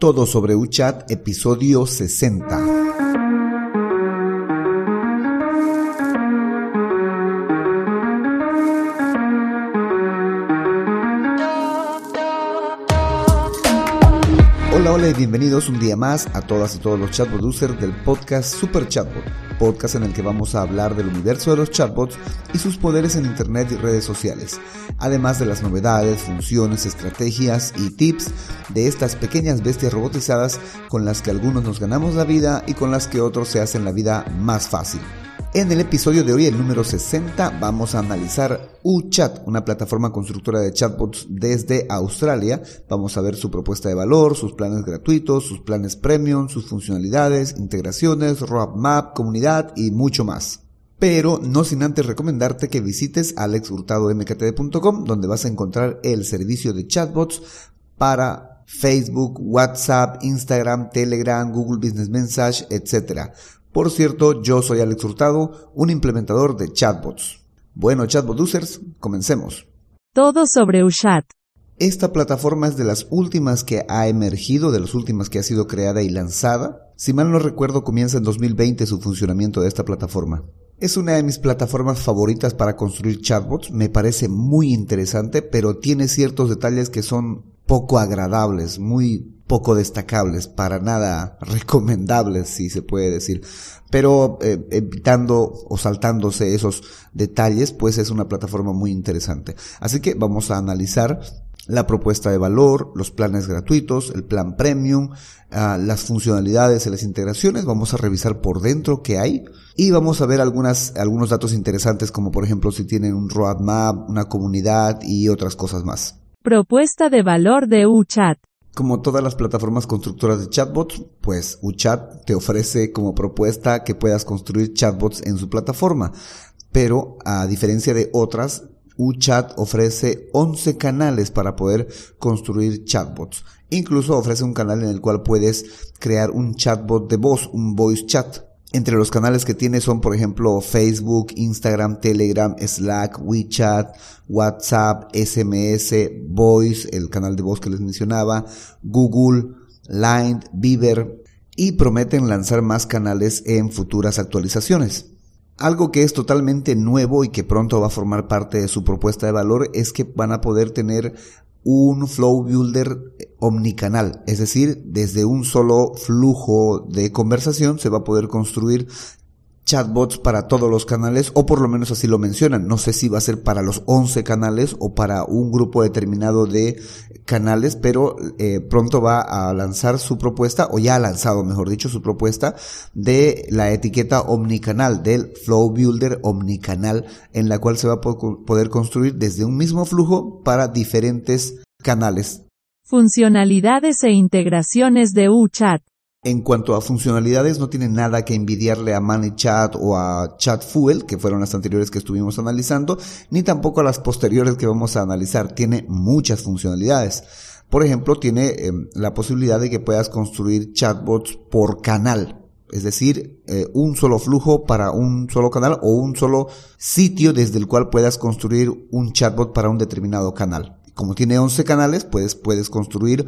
Todo sobre UChat, episodio 60. Hola, hola y bienvenidos un día más a todas y todos los chat producers del podcast Super Chatbot, podcast en el que vamos a hablar del universo de los chatbots y sus poderes en internet y redes sociales, además de las novedades, funciones, estrategias y tips de estas pequeñas bestias robotizadas con las que algunos nos ganamos la vida y con las que otros se hacen la vida más fácil. En el episodio de hoy, el número 60, vamos a analizar UChat, una plataforma constructora de chatbots desde Australia. Vamos a ver su propuesta de valor, sus planes gratuitos, sus planes premium, sus funcionalidades, integraciones, roadmap, comunidad y mucho más. Pero no sin antes recomendarte que visites alexhurtadomkt.com donde vas a encontrar el servicio de chatbots para Facebook, WhatsApp, Instagram, Telegram, Google Business Message, etc. Por cierto, yo soy Alex Hurtado, un implementador de chatbots. Bueno, chatbot users, comencemos. Todo sobre UChat. Esta plataforma es de las últimas que ha emergido, de las últimas que ha sido creada y lanzada. Si mal no recuerdo, comienza en 2020 su funcionamiento de esta plataforma. Es una de mis plataformas favoritas para construir chatbots, me parece muy interesante, pero tiene ciertos detalles que son poco agradables, muy poco destacables, para nada recomendables, si se puede decir. Pero eh, evitando o saltándose esos detalles, pues es una plataforma muy interesante. Así que vamos a analizar la propuesta de valor, los planes gratuitos, el plan premium, ah, las funcionalidades y las integraciones. Vamos a revisar por dentro qué hay y vamos a ver algunas, algunos datos interesantes como por ejemplo si tienen un roadmap, una comunidad y otras cosas más. Propuesta de valor de UChat. Como todas las plataformas constructoras de chatbots, pues UChat te ofrece como propuesta que puedas construir chatbots en su plataforma. Pero a diferencia de otras, UChat ofrece 11 canales para poder construir chatbots. Incluso ofrece un canal en el cual puedes crear un chatbot de voz, un voice chat. Entre los canales que tiene son, por ejemplo, Facebook, Instagram, Telegram, Slack, WeChat, WhatsApp, SMS, Voice, el canal de voz que les mencionaba, Google, Line, Viber, y prometen lanzar más canales en futuras actualizaciones. Algo que es totalmente nuevo y que pronto va a formar parte de su propuesta de valor es que van a poder tener un flow builder omnicanal, es decir, desde un solo flujo de conversación se va a poder construir chatbots para todos los canales, o por lo menos así lo mencionan. No sé si va a ser para los 11 canales o para un grupo determinado de canales, pero eh, pronto va a lanzar su propuesta, o ya ha lanzado, mejor dicho, su propuesta de la etiqueta omnicanal, del Flow Builder omnicanal, en la cual se va a poder construir desde un mismo flujo para diferentes canales. Funcionalidades e integraciones de UChat. En cuanto a funcionalidades, no tiene nada que envidiarle a ManyChat o a ChatFuel, que fueron las anteriores que estuvimos analizando, ni tampoco a las posteriores que vamos a analizar. Tiene muchas funcionalidades. Por ejemplo, tiene em, la posibilidad de que puedas construir chatbots por canal. Es decir, eh, un solo flujo para un solo canal o un solo sitio desde el cual puedas construir un chatbot para un determinado canal. Como tiene 11 canales, pues puedes construir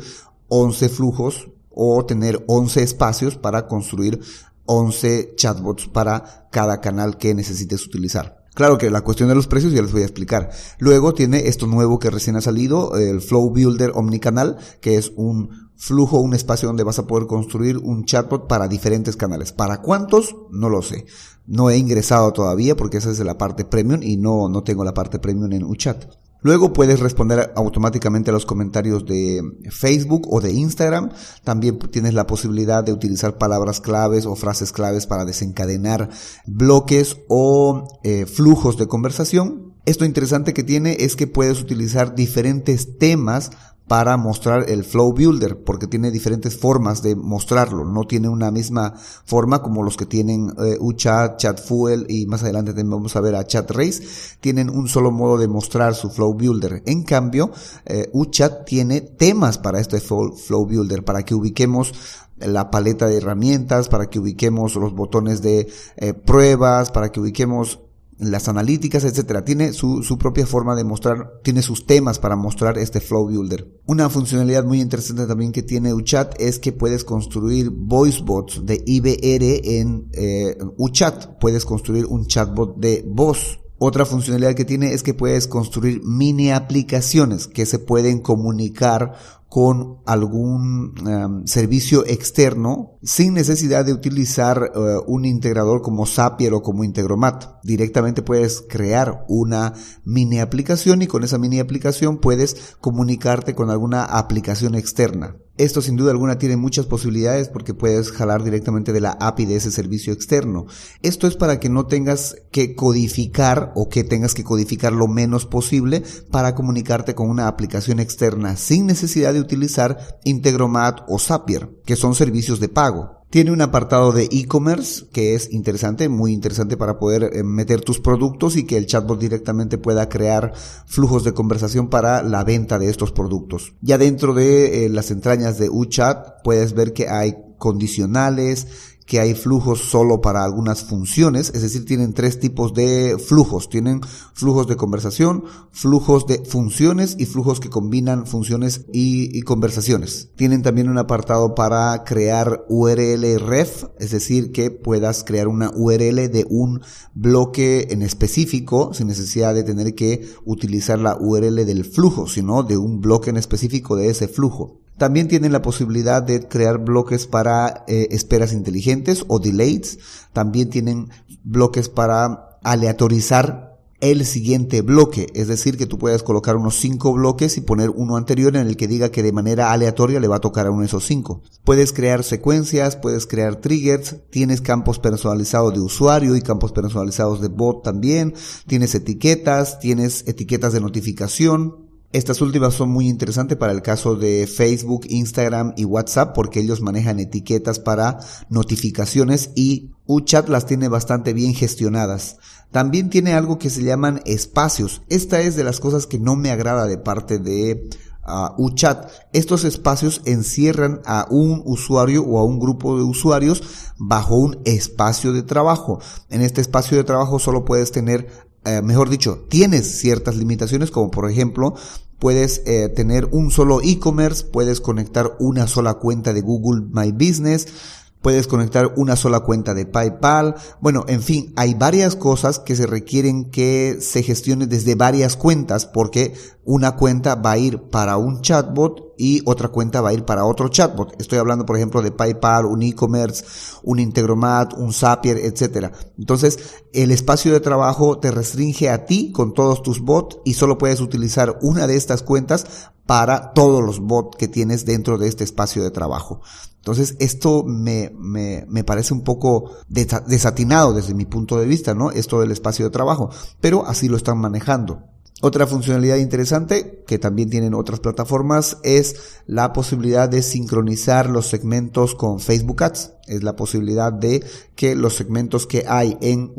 11 flujos o tener 11 espacios para construir 11 chatbots para cada canal que necesites utilizar. Claro que la cuestión de los precios ya les voy a explicar. Luego tiene esto nuevo que recién ha salido, el Flow Builder Omnicanal, que es un flujo, un espacio donde vas a poder construir un chatbot para diferentes canales. ¿Para cuántos? No lo sé. No he ingresado todavía porque esa es la parte premium y no, no tengo la parte premium en UChat. Luego puedes responder automáticamente a los comentarios de Facebook o de Instagram. También tienes la posibilidad de utilizar palabras claves o frases claves para desencadenar bloques o eh, flujos de conversación. Esto interesante que tiene es que puedes utilizar diferentes temas para mostrar el Flow Builder, porque tiene diferentes formas de mostrarlo, no tiene una misma forma como los que tienen eh, UChat, ChatFuel y más adelante vamos a ver a ChatRace, tienen un solo modo de mostrar su Flow Builder. En cambio, eh, UChat tiene temas para este Flow Builder, para que ubiquemos la paleta de herramientas, para que ubiquemos los botones de eh, pruebas, para que ubiquemos las analíticas, etcétera. Tiene su, su, propia forma de mostrar, tiene sus temas para mostrar este Flow Builder. Una funcionalidad muy interesante también que tiene UChat es que puedes construir voice bots de IBR en eh, UChat. Puedes construir un chatbot de voz otra funcionalidad que tiene es que puedes construir mini aplicaciones que se pueden comunicar con algún em, servicio externo sin necesidad de utilizar eh, un integrador como Zapier o como Integromat. Directamente puedes crear una mini aplicación y con esa mini aplicación puedes comunicarte con alguna aplicación externa. Esto sin duda alguna tiene muchas posibilidades porque puedes jalar directamente de la API de ese servicio externo. Esto es para que no tengas que codificar o que tengas que codificar lo menos posible para comunicarte con una aplicación externa sin necesidad de utilizar Integromat o Zapier, que son servicios de pago. Tiene un apartado de e-commerce que es interesante, muy interesante para poder eh, meter tus productos y que el chatbot directamente pueda crear flujos de conversación para la venta de estos productos. Ya dentro de eh, las entrañas de UChat puedes ver que hay condicionales, que hay flujos solo para algunas funciones, es decir, tienen tres tipos de flujos. Tienen flujos de conversación, flujos de funciones y flujos que combinan funciones y, conversaciones. Tienen también un apartado para crear URL ref, es decir, que puedas crear una URL de un bloque en específico sin necesidad de tener que utilizar la URL del flujo, sino de un bloque en específico de ese flujo. También tienen la posibilidad de crear bloques para eh, esperas inteligentes o delays. También tienen bloques para aleatorizar el siguiente bloque, es decir, que tú puedes colocar unos cinco bloques y poner uno anterior en el que diga que de manera aleatoria le va a tocar a uno de esos cinco. Puedes crear secuencias, puedes crear triggers, tienes campos personalizados de usuario y campos personalizados de bot también, tienes etiquetas, tienes etiquetas de notificación, estas últimas son muy interesantes para el caso de Facebook, Instagram y WhatsApp porque ellos manejan etiquetas para notificaciones y UChat las tiene bastante bien gestionadas. También tiene algo que se llaman espacios. Esta es de las cosas que no me agrada de parte de uh, UChat. Estos espacios encierran a un usuario o a un grupo de usuarios bajo un espacio de trabajo. En este espacio de trabajo solo puedes tener eh, mejor dicho, tienes ciertas limitaciones como por ejemplo puedes eh, tener un solo e-commerce, puedes conectar una sola cuenta de Google My Business, puedes conectar una sola cuenta de PayPal. Bueno, en fin, hay varias cosas que se requieren que se gestione desde varias cuentas porque una cuenta va a ir para un chatbot y otra cuenta va a ir para otro chatbot. Estoy hablando, por ejemplo, de PayPal, un e-commerce, un Integromat, un Zapier, etc. Entonces, el espacio de trabajo te restringe a ti con todos tus bots y solo puedes utilizar una de estas cuentas para todos los bots que tienes dentro de este espacio de trabajo. Entonces, esto me, me, me parece un poco desatinado desde mi punto de vista, ¿no? Esto del espacio de trabajo, pero así lo están manejando. Otra funcionalidad interesante que también tienen otras plataformas es la posibilidad de sincronizar los segmentos con Facebook Ads. Es la posibilidad de que los segmentos que hay en,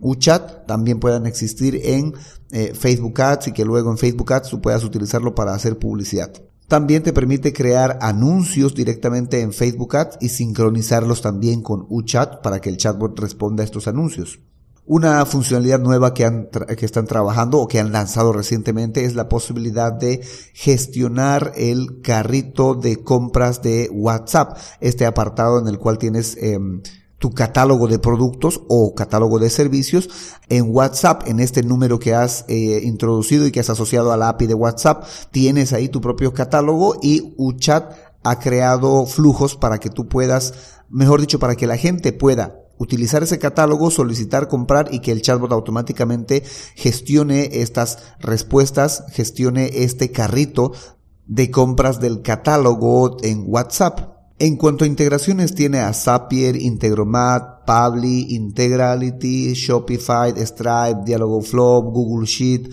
UChat también puedan existir en eh, Facebook Ads y que luego en Facebook Ads tú puedas utilizarlo para hacer publicidad. También te permite crear anuncios directamente en Facebook Ads y sincronizarlos también con UChat para que el chatbot responda a estos anuncios. Una funcionalidad nueva que, han que están trabajando o que han lanzado recientemente es la posibilidad de gestionar el carrito de compras de WhatsApp, este apartado en el cual tienes em, tu catálogo de productos o catálogo de servicios en WhatsApp, en este número que has eh, introducido y que has asociado a la API de WhatsApp, tienes ahí tu propio catálogo y UChat ha creado flujos para que tú puedas, mejor dicho, para que la gente pueda utilizar ese catálogo, solicitar comprar y que el chatbot automáticamente gestione estas respuestas, gestione este carrito de compras del catálogo en WhatsApp. En cuanto a integraciones, tiene a Zapier, Integromat, Pabli, Integrality, Shopify, Stripe, Dialogoflow, Google Sheet,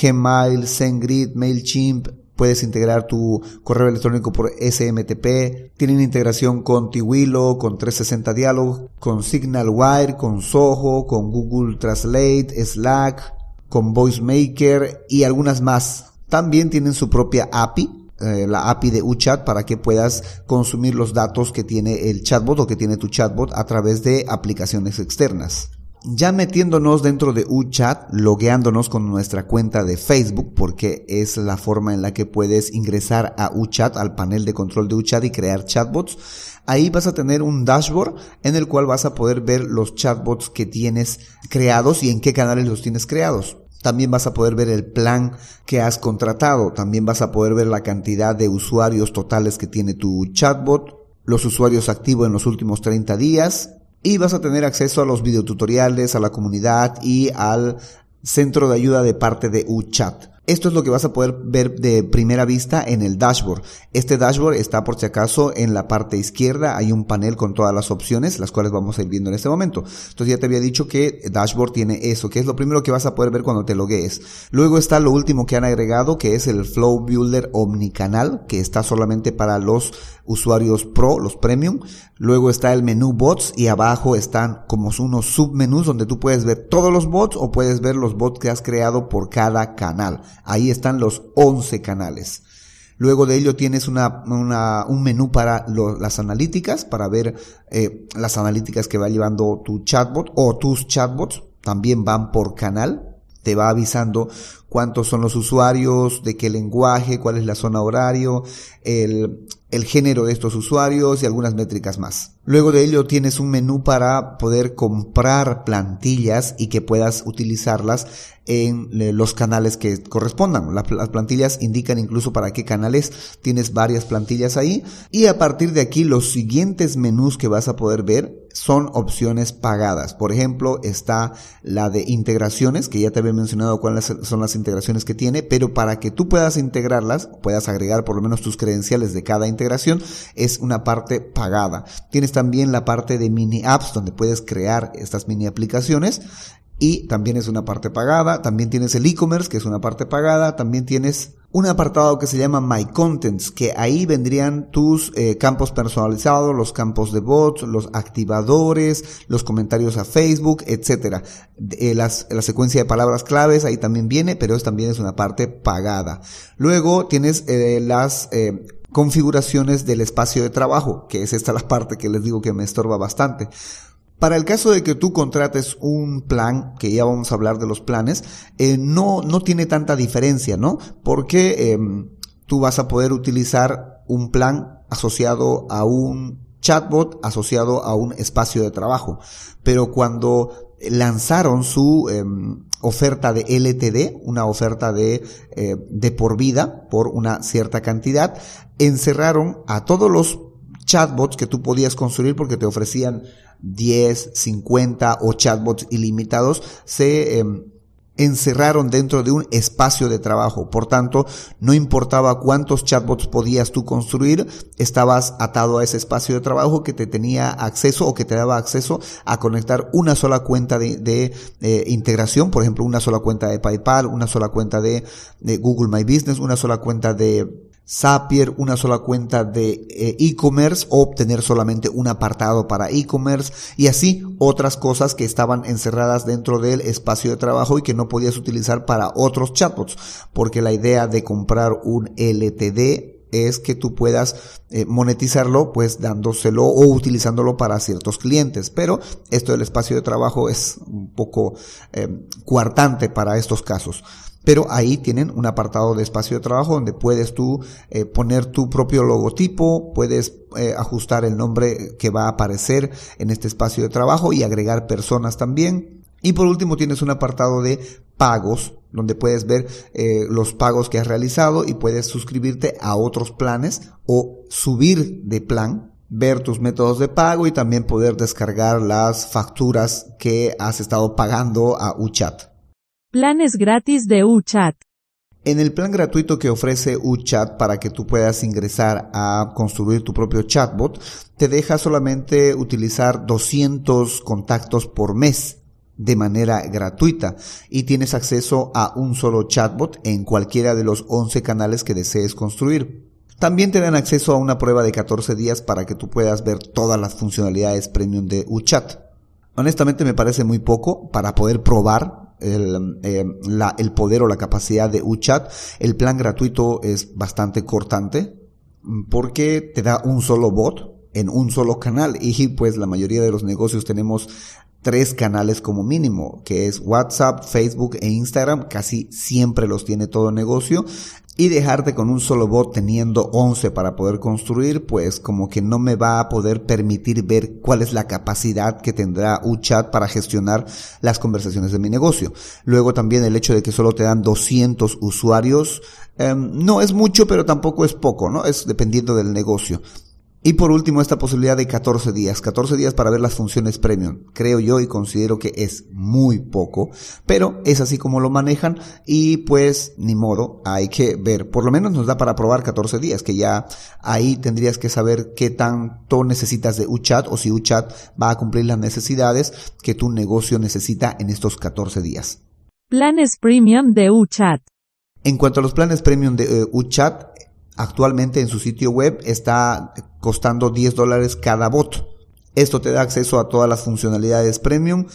Gmail, SendGrid, MailChimp, puedes integrar tu correo electrónico por SMTP, tienen integración con Tiwilo, con 360 Dialog, con SignalWire, con Soho, con Google Translate, Slack, con VoiceMaker y algunas más. También tienen su propia API, eh, la API de UChat para que puedas consumir los datos que tiene el chatbot o que tiene tu chatbot a través de aplicaciones externas. Ya metiéndonos dentro de UChat, logueándonos con nuestra cuenta de Facebook, porque es la forma en la que puedes ingresar a UChat, al panel de control de UChat y crear chatbots. Ahí vas a tener un dashboard en el cual vas a poder ver los chatbots que tienes creados y en qué canales los tienes creados. También vas a poder ver el plan que has contratado. También vas a poder ver la cantidad de usuarios totales que tiene tu chatbot, los usuarios activos en los últimos 30 días, y vas a tener acceso a los videotutoriales, a la comunidad y al centro de ayuda de parte de UChat. Esto es lo que vas a poder ver de primera vista en el dashboard. Este dashboard está por si acaso en la parte izquierda, hay un panel con todas las opciones, las cuales vamos a ir viendo en este momento. Entonces ya te había dicho que dashboard tiene eso, que es lo primero que vas a poder ver cuando te loguees. Luego está lo último que han agregado, que es el Flow Builder Omnicanal, que está solamente para los usuarios Pro, los Premium. Luego está el menú bots y abajo están como unos submenús donde tú puedes ver todos los bots o puedes ver los bots que has creado por cada canal. Ahí están los 11 canales. Luego de ello tienes un menú para las analíticas, para ver eh, las analíticas que va llevando tu chatbot o tus chatbots. También van por canal. Te va avisando cuántos son los usuarios, de qué lenguaje, cuál es la zona horario, el género de estos usuarios y algunas métricas más. Luego de ello tienes un menú para poder comprar plantillas y que puedas utilizarlas en los canales que correspondan. Las plantillas indican incluso para qué canales tienes varias plantillas ahí. Y a partir de aquí los siguientes menús que vas a poder ver son opciones pagadas. Por ejemplo, está la de integraciones, que ya te había mencionado cuáles son las integraciones que tiene, pero para que tú puedas integrarlas, puedas agregar por lo menos tus credenciales de cada integración, es una parte pagada. Tienes también la parte de mini apps, donde puedes crear estas mini aplicaciones y también es una parte pagada. También tienes el e-commerce, que es una parte pagada. También tienes un apartado que se llama My Contents, que ahí vendrían tus eh, campos personalizados, los campos de bots, los activadores, los comentarios a Facebook, etcétera. Eh, las, la secuencia de palabras claves ahí también viene, pero es, también es una parte pagada. Luego tienes eh, las configuraciones del espacio de trabajo, que es esta la parte que les digo que me estorba bastante. Para el caso de que tú contrates un plan, que ya vamos a hablar de los planes, eh, no, no tiene tanta diferencia, ¿no? Porque em, tú vas a poder utilizar un plan asociado a un chatbot, asociado a un espacio de trabajo. Pero cuando lanzaron su em, oferta de LTD, una oferta de, eh, de por vida, por una cierta cantidad, encerraron a todos los chatbots que tú podías construir porque te ofrecían 10, 50 o chatbots ilimitados, se em, encerraron dentro de un espacio de trabajo. Por tanto, no importaba cuántos chatbots podías tú construir, estabas atado a ese espacio de trabajo que te tenía acceso o que te daba acceso a conectar una sola cuenta de, eh, integración, por ejemplo, una sola cuenta de PayPal, una sola cuenta de Google My Business, una sola cuenta de Zapier, una sola cuenta de eh, e-commerce o obtener solamente un apartado para e-commerce y así otras cosas que estaban encerradas dentro del espacio de trabajo y que no podías utilizar para otros chatbots, porque la idea de comprar un LTD es que tú puedas eh, monetizarlo pues dándoselo o utilizándolo para ciertos clientes. Pero esto del espacio de trabajo es un poco eh, coartante para estos casos pero ahí tienen un apartado de espacio de trabajo donde puedes tú eh, poner tu propio logotipo, puedes eh, ajustar el nombre que va a aparecer en este espacio de trabajo y agregar personas también. Y por último tienes un apartado de pagos donde puedes ver eh, los pagos que has realizado y puedes suscribirte a otros planes o subir de plan ver tus métodos de pago y también poder descargar las facturas que has estado pagando a UChat. Planes gratis de UChat. En el plan gratuito que ofrece UChat para que tú puedas ingresar a construir tu propio chatbot, te deja solamente utilizar 200 contactos por mes de manera gratuita y tienes acceso a un solo chatbot en cualquiera de los 11 canales que desees construir. También te dan acceso a una prueba de 14 días para que tú puedas ver todas las funcionalidades premium de UChat. Honestamente me parece muy poco para poder probar el, eh, el poder o la capacidad de UChat. El plan gratuito es bastante cortante porque te da un solo bot en un solo canal y pues la mayoría de los negocios tenemos tres canales como mínimo, que es WhatsApp, Facebook e Instagram, casi siempre los tiene todo negocio. Y dejarte con un solo bot teniendo 11 para poder construir, pues como que no me va a poder permitir ver cuál es la capacidad que tendrá UChat para gestionar las conversaciones de mi negocio. Luego también el hecho de que solo te dan 200 usuarios, eh, no es mucho, pero tampoco es poco, ¿no? Es dependiendo del negocio. Y por último, esta posibilidad de 14 días. 14 días para ver las funciones premium. Creo yo y considero que es muy poco, pero es así como lo manejan y pues ni modo, hay que ver. Por lo menos nos da para probar 14 días, que ya ahí tendrías que saber qué tanto necesitas de UChat o si UChat va a cumplir las necesidades que tu negocio necesita en estos 14 días. Planes premium de UChat. En cuanto a los planes premium de uh, UChat, actualmente en su sitio web está costando 10 dólares cada bot. Esto te da acceso a todas las funcionalidades premium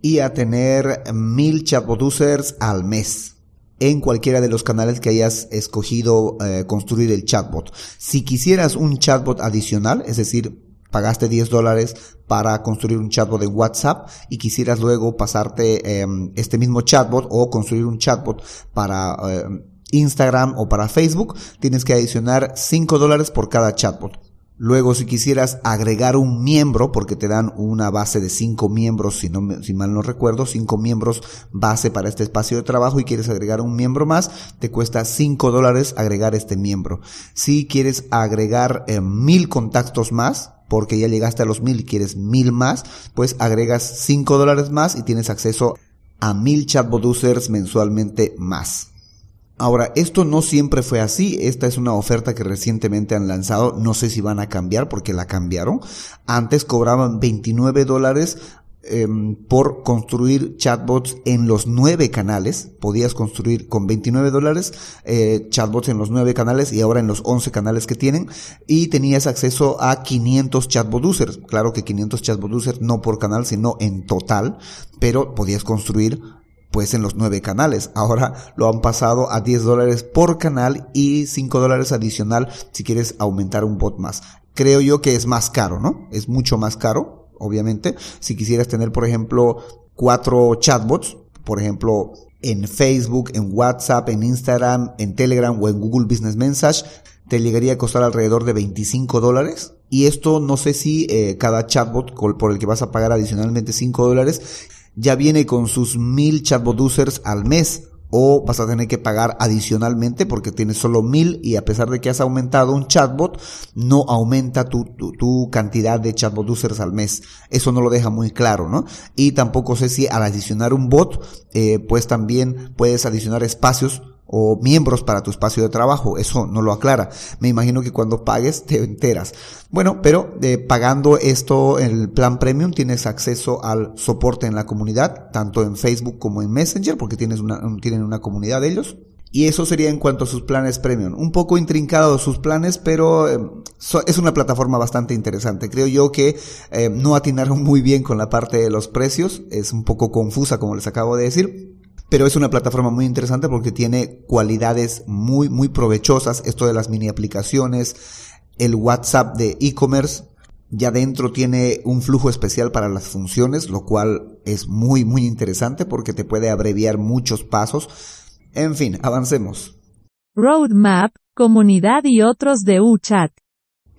y a tener mil chatbot users al mes en cualquiera de los canales que hayas escogido eh, construir el chatbot. Si quisieras un chatbot adicional, es decir, pagaste 10 dólares para construir un chatbot de WhatsApp y quisieras luego pasarte em, este mismo chatbot o construir un chatbot para em, Instagram o para Facebook, tienes que adicionar 5 dólares por cada chatbot. Luego, si quisieras agregar un miembro, porque te dan una base de 5 miembros, si, no, si mal no recuerdo, 5 miembros base para este espacio de trabajo y quieres agregar un miembro más, te cuesta 5 dólares agregar este miembro. Si quieres agregar eh, mil contactos más, porque ya llegaste a los mil y quieres mil más, pues agregas 5 dólares más y tienes acceso a mil chatbot users mensualmente más. Ahora, esto no siempre fue así. Esta es una oferta que recientemente han lanzado. No sé si van a cambiar porque la cambiaron. Antes cobraban 29 dólares em, por construir chatbots en los nueve canales. Podías construir con 29 dólares eh, chatbots en los nueve canales y ahora en los 11 canales que tienen. Y tenías acceso a 500 chatbot users. Claro que 500 chatbot users no por canal, sino en total. Pero podías construir pues en los nueve canales. Ahora lo han pasado a 10 dólares por canal y 5 dólares adicional si quieres aumentar un bot más. Creo yo que es más caro, ¿no? Es mucho más caro, obviamente. Si quisieras tener, por ejemplo, cuatro chatbots, por ejemplo, en Facebook, en WhatsApp, en Instagram, en Telegram o en Google Business Message, te llegaría a costar alrededor de 25 dólares. Y esto no sé si eh, cada chatbot por el que vas a pagar adicionalmente 5 dólares ya viene con sus mil chatbot users al mes o vas a tener que pagar adicionalmente porque tienes solo mil y a pesar de que has aumentado un chatbot, no aumenta tu, tu, cantidad de chatbot users al mes. Eso no lo deja muy claro, ¿no? Y tampoco sé si al adicionar un bot, eh, pues también puedes adicionar espacios o miembros para tu espacio de trabajo. Eso no lo aclara. Me imagino que cuando pagues te enteras. Bueno, pero eh, pagando esto, el plan premium, tienes acceso al soporte en la comunidad, tanto en Facebook como en Messenger, porque tienes una, tienen una comunidad de ellos. Y eso sería en cuanto a sus planes premium. Un poco intrincado sus planes, pero eh, es una plataforma bastante interesante. Creo yo que eh, no atinaron muy bien con la parte de los precios. Es un poco confusa, como les acabo de decir pero es una plataforma muy interesante porque tiene cualidades muy, muy provechosas. Esto de las mini aplicaciones, el WhatsApp de e-commerce, ya dentro tiene un flujo especial para las funciones, lo cual es muy, muy interesante porque te puede abreviar muchos pasos. En fin, avancemos. Roadmap, comunidad y otros de UChat.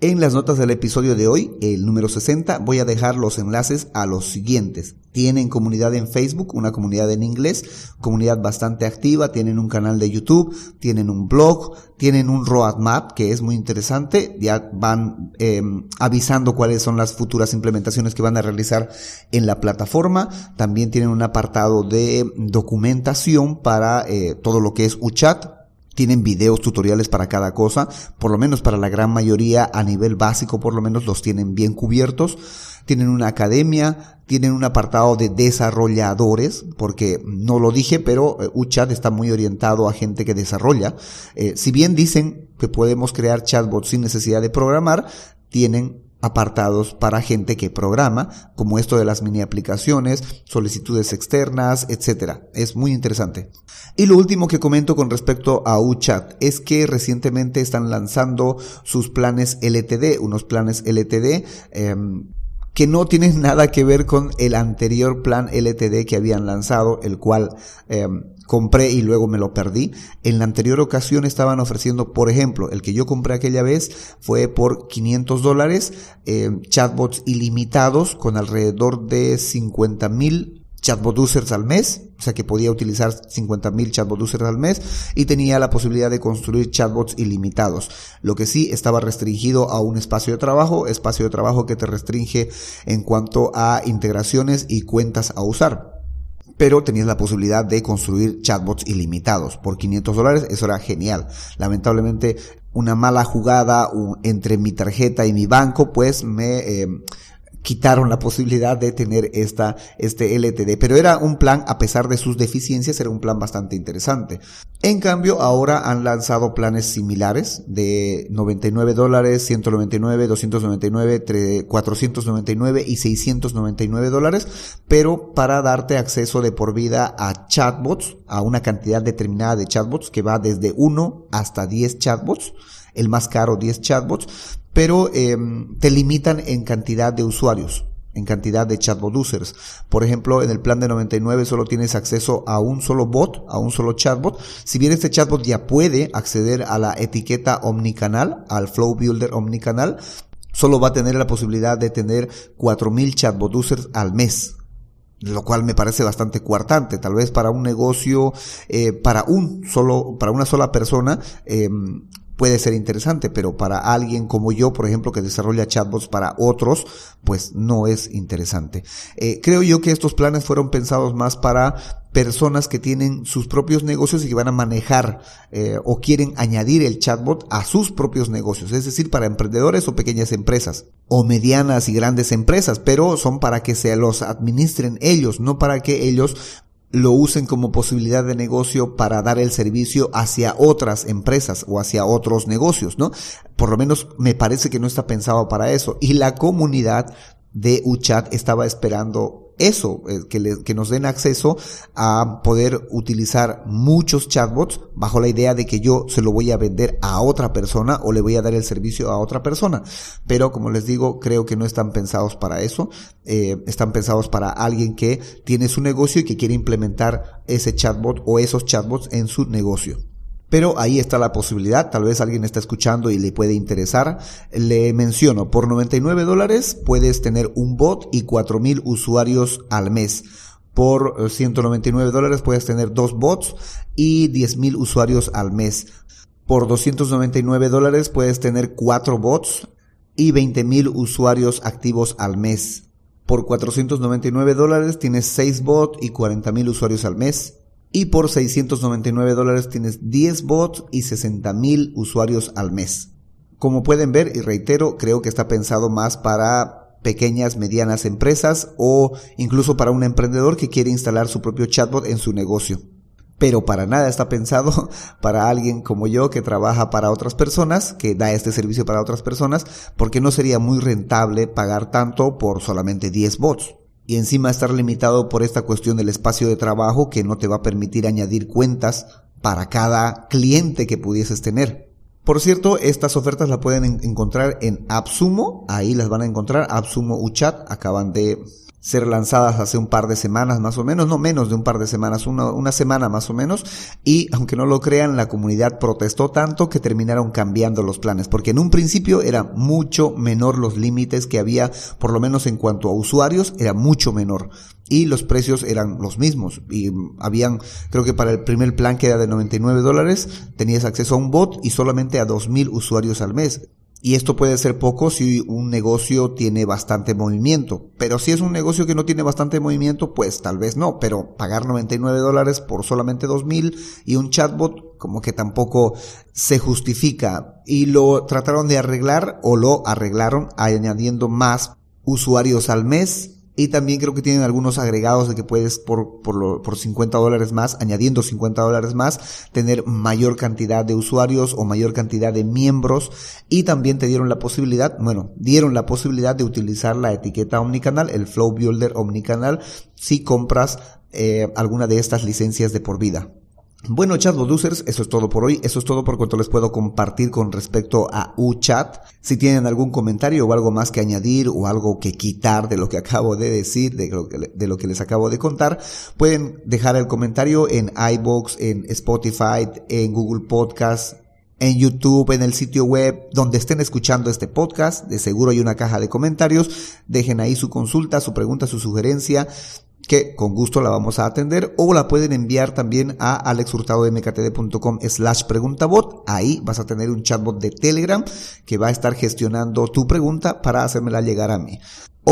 En las notas del episodio de hoy, el número 60, voy a dejar los enlaces a los siguientes. Tienen comunidad en Facebook, una comunidad en inglés, comunidad bastante activa, tienen un canal de YouTube, tienen un blog, tienen un roadmap que es muy interesante, ya van em, avisando cuáles son las futuras implementaciones que van a realizar en la plataforma. También tienen un apartado de documentación para eh, todo lo que es UChat, tienen videos tutoriales para cada cosa, por lo menos para la gran mayoría a nivel básico, por lo menos los tienen bien cubiertos. Tienen una academia, tienen un apartado de desarrolladores, porque no lo dije, pero eh, UChat está muy orientado a gente que desarrolla. Eh, si bien dicen que podemos crear chatbots sin necesidad de programar, tienen apartados para gente que programa, como esto de las mini aplicaciones, solicitudes externas, etcétera. Es muy interesante. Y lo último que comento con respecto a UChat es que recientemente están lanzando sus planes LTD, unos planes LTD. Em, que no tiene nada que ver con el anterior plan LTD que habían lanzado, el cual eh, compré y luego me lo perdí. En la anterior ocasión estaban ofreciendo, por ejemplo, el que yo compré aquella vez fue por 500 dólares, eh, chatbots ilimitados con alrededor de 50 mil chatbot users al mes, o sea que podía utilizar 50.000 chatbot users al mes y tenía la posibilidad de construir chatbots ilimitados. Lo que sí estaba restringido a un espacio de trabajo, espacio de trabajo que te restringe en cuanto a integraciones y cuentas a usar pero tenías la posibilidad de construir chatbots ilimitados por 500 dólares, eso era genial. Lamentablemente, una mala jugada entre mi tarjeta y mi banco, pues me eh, quitaron la posibilidad de tener esta, este LTD. Pero era un plan, a pesar de sus deficiencias, era un plan bastante interesante. En cambio, ahora han lanzado planes similares de 99 dólares, 199, 299, 499 y 699 dólares, pero para darte acceso de por vida a chatbots, a una cantidad determinada de chatbots que va desde 1 hasta 10 chatbots el más caro 10 chatbots, pero em, te limitan en cantidad de usuarios, en cantidad de chatbot users. Por ejemplo, en el plan de 99 solo tienes acceso a un solo bot, a un solo chatbot. Si bien este chatbot ya puede acceder a la etiqueta omnicanal, al Flow Builder omnicanal, solo va a tener la posibilidad de tener 4000 chatbot users al mes lo cual me parece bastante cuartante. Tal vez para un negocio, eh, para un solo, para una sola persona, eh, puede ser interesante, pero para alguien como yo, por ejemplo, que desarrolla chatbots para otros, pues no es interesante. Eh, creo yo que estos planes fueron pensados más para personas que tienen sus propios negocios y que van a manejar eh, o quieren añadir el chatbot a sus propios negocios, es decir, para emprendedores o pequeñas empresas o medianas y grandes empresas, pero son para que se los administren ellos, no para que ellos lo usen como posibilidad de negocio para dar el servicio hacia otras empresas o hacia otros negocios, ¿no? Por lo menos me parece que no está pensado para eso. Y la comunidad de UChat estaba esperando eso, eh, que, que nos den acceso a poder utilizar muchos chatbots bajo la idea de que yo se lo voy a vender a otra persona o le voy a dar el servicio a otra persona. Pero como les digo, creo que no están pensados para eso. Eh, están pensados para alguien que tiene su negocio y que quiere implementar ese chatbot o esos chatbots en su negocio. Pero ahí está la posibilidad, tal vez alguien está escuchando y le puede interesar. Le menciono, por 99 dólares puedes tener un bot y 4000 usuarios al mes. Por 199 dólares puedes tener dos bots y 10.000 usuarios al mes. Por 299 dólares puedes tener cuatro bots y 20.000 usuarios activos al mes. Por 499 dólares tienes 6 bots y 40.000 usuarios al mes. Y por 699 dólares tienes 10 bots y 60 mil usuarios al mes. Como pueden ver, y reitero, creo que está pensado más para pequeñas, medianas empresas o incluso para un emprendedor que quiere instalar su propio chatbot en su negocio. Pero para nada está pensado para alguien como yo que trabaja para otras personas, que da este servicio para otras personas, porque no sería muy rentable pagar tanto por solamente 10 bots y encima estar limitado por esta cuestión del espacio de trabajo que no te va a permitir añadir cuentas para cada cliente que pudieses tener. Por cierto, estas ofertas las pueden encontrar en AppSumo, ahí las van a encontrar, AppSumo Uchat, acaban de ser lanzadas hace un par de semanas más o menos, no menos de un par de semanas, una, una, semana más o menos, y aunque no lo crean, la comunidad protestó tanto que terminaron cambiando los planes, porque en un principio era mucho menor los límites que había, por lo menos en cuanto a usuarios, era mucho menor, y los precios eran los mismos, y habían, creo que para el primer plan que era de 99 dólares, tenías acceso a un bot y solamente a 2000 usuarios al mes. Y esto puede ser poco si un negocio tiene bastante movimiento. Pero si es un negocio que no tiene bastante movimiento, pues tal vez no. Pero pagar 99 dólares por solamente 2000 y un chatbot como que tampoco se justifica. Y lo trataron de arreglar o lo arreglaron añadiendo más usuarios al mes y también creo que tienen algunos agregados de que puedes por, por, por 50 dólares más, añadiendo 50 dólares más, tener mayor cantidad de usuarios o mayor cantidad de miembros. Y también te dieron la posibilidad, bueno, dieron la posibilidad de utilizar la etiqueta omnicanal, el Flow Builder omnicanal, si compras eh, alguna de estas licencias de por vida. Bueno, chatbot users, eso es todo por hoy. Eso es todo por cuanto les puedo compartir con respecto a UChat. Si tienen algún comentario o algo más que añadir o algo que quitar de lo que acabo de decir, de lo que, de lo que les acabo de contar, pueden dejar el comentario en iBox, en Spotify, en Google Podcast, en YouTube, en el sitio web, donde estén escuchando este podcast. De seguro hay una caja de comentarios. Dejen ahí su consulta, su pregunta, su sugerencia que con gusto la vamos a atender o la pueden enviar también a alexhurtadodmktd.com slash preguntabot. Ahí vas a tener un chatbot de Telegram que va a estar gestionando tu pregunta para hacérmela llegar a mí.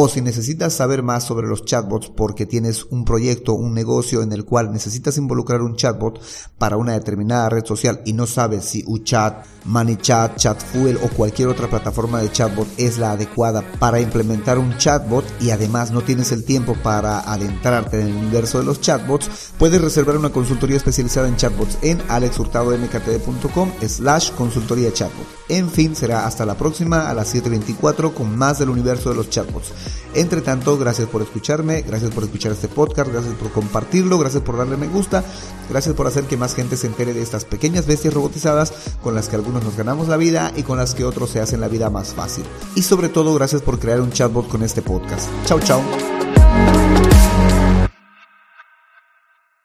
O si necesitas saber más sobre los chatbots porque tienes un proyecto, un negocio en el cual necesitas involucrar un chatbot para una determinada red social y no sabes si UChat, ManyChat, ChatFuel o cualquier otra plataforma de chatbot es la adecuada para implementar un chatbot y además no tienes el tiempo para adentrarte en el universo de los chatbots, puedes reservar una consultoría especializada en chatbots en alexhurtadomktd.com slash consultoría chatbot. En fin, será hasta la próxima a las 7.24 con más del universo de los chatbots. Entre tanto, gracias por escucharme, gracias por escuchar este podcast, gracias por compartirlo, gracias por darle me gusta, gracias por hacer que más gente se entere de estas pequeñas bestias robotizadas con las que algunos nos ganamos la vida y con las que otros se hacen la vida más fácil. Y sobre todo, gracias por crear un chatbot con este podcast. Chao, chao.